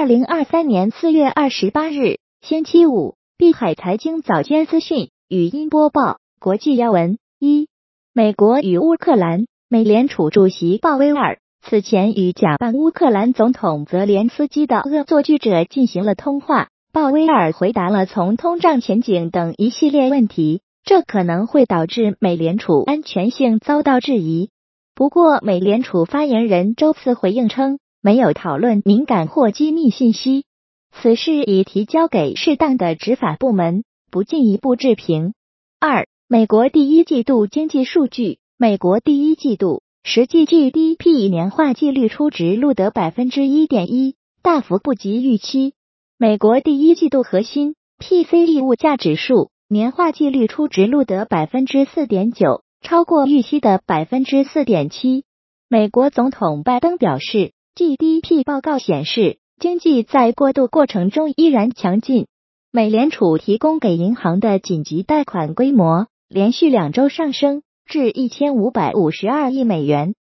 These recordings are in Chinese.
二零二三年四月二十八日，星期五，碧海财经早间资讯，语音播报，国际要闻：一、美国与乌克兰，美联储主席鲍威尔此前与假扮乌克兰总统泽连斯基的恶作剧者进行了通话。鲍威尔回答了从通胀前景等一系列问题，这可能会导致美联储安全性遭到质疑。不过，美联储发言人周四回应称。没有讨论敏感或机密信息，此事已提交给适当的执法部门，不进一步置评。二、美国第一季度经济数据，美国第一季度实际 GDP 年化季率初值录得百分之一点一，大幅不及预期。美国第一季度核心 PCE 物价指数年化季率初值录得百分之四点九，超过预期的百分之四点七。美国总统拜登表示。GDP 报告显示，经济在过渡过程中依然强劲。美联储提供给银行的紧急贷款规模连续两周上升至一千五百五十二亿美元。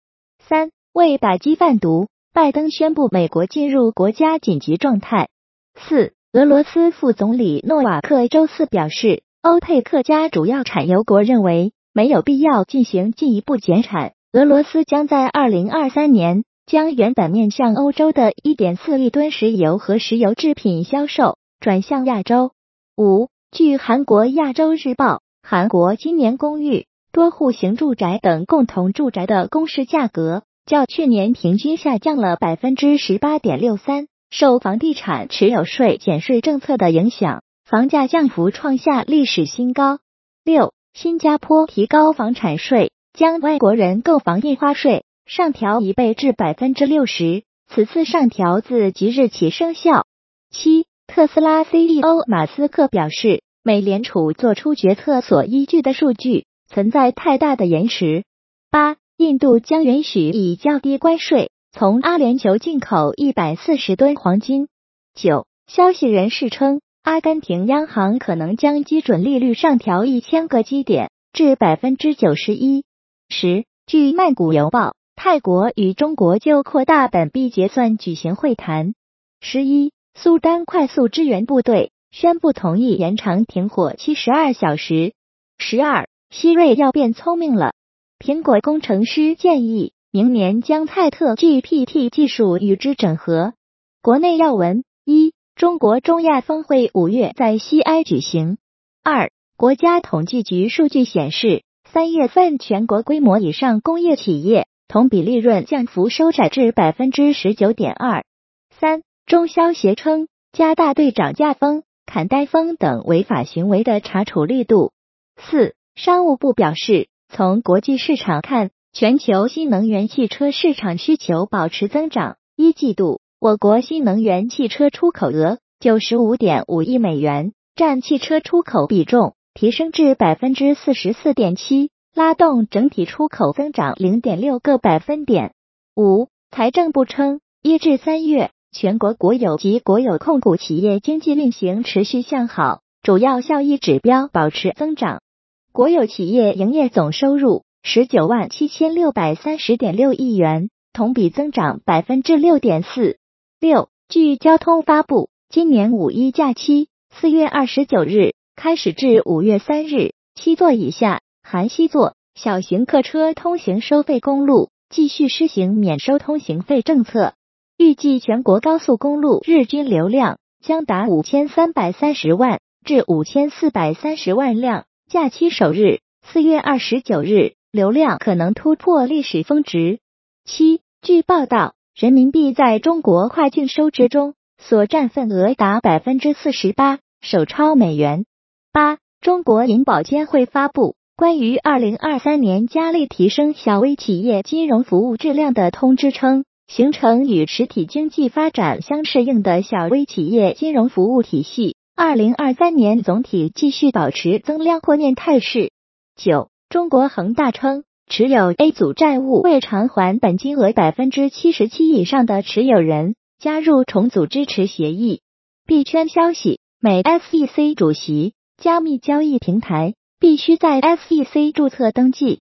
三、为打击贩毒，拜登宣布美国进入国家紧急状态。四、俄罗斯副总理诺瓦克周四表示，欧佩克家主要产油国认为没有必要进行进一步减产，俄罗斯将在二零二三年。将原本面向欧洲的1.4亿吨石油和石油制品销售转向亚洲。五，据韩国亚洲日报，韩国今年公寓、多户型住宅等共同住宅的公示价格较去年平均下降了百分之十八点六三。受房地产持有税减税政策的影响，房价降幅创下历史新高。六，新加坡提高房产税，将外国人购房印花税。上调一倍至百分之六十，此次上调自即日起生效。七，特斯拉 CEO 马斯克表示，美联储做出决策所依据的数据存在太大的延迟。八，印度将允许以较低关税从阿联酋进口一百四十吨黄金。九，消息人士称，阿根廷央行可能将基准利率上调一千个基点至百分之九十一。十，据曼谷邮报。泰国与中国就扩大本币结算举行会谈。十一，苏丹快速支援部队宣布同意延长停火七十二小时。十二，希瑞要变聪明了。苹果工程师建议明年将蔡特 GPT 技术与之整合。国内要闻：一，中国中亚峰会五月在西安举行。二，国家统计局数据显示，三月份全国规模以上工业企业。同比利润降幅收窄至百分之十九点二三。中消协称，加大对涨价风、砍单风等违法行为的查处力度。四，商务部表示，从国际市场看，全球新能源汽车市场需求保持增长。一季度，我国新能源汽车出口额九十五点五亿美元，占汽车出口比重提升至百分之四十四点七。拉动整体出口增长零点六个百分点。五，财政部称，一至三月，全国国有及国有控股企业经济运行持续向好，主要效益指标保持增长。国有企业营业总收入十九万七千六百三十点六亿元，同比增长百分之六点四。六，据交通发布，今年五一假期四月二十九日开始至五月三日，七座以下。含西座小型客车通行收费公路继续施行免收通行费政策，预计全国高速公路日均流量将达五千三百三十万至五千四百三十万辆。假期首日四月二十九日，流量可能突破历史峰值。七，据报道，人民币在中国跨境收支中所占份额达百分之四十八，首超美元。八，中国银保监会发布。关于二零二三年加力提升小微企业金融服务质量的通知称，形成与实体经济发展相适应的小微企业金融服务体系。二零二三年总体继续保持增量扩面态势。九，中国恒大称，持有 A 组债务未偿还本金额百分之七十七以上的持有人加入重组支持协议。币圈消息，美 SEC 主席，加密交易平台。必须在 SEC 注册登记。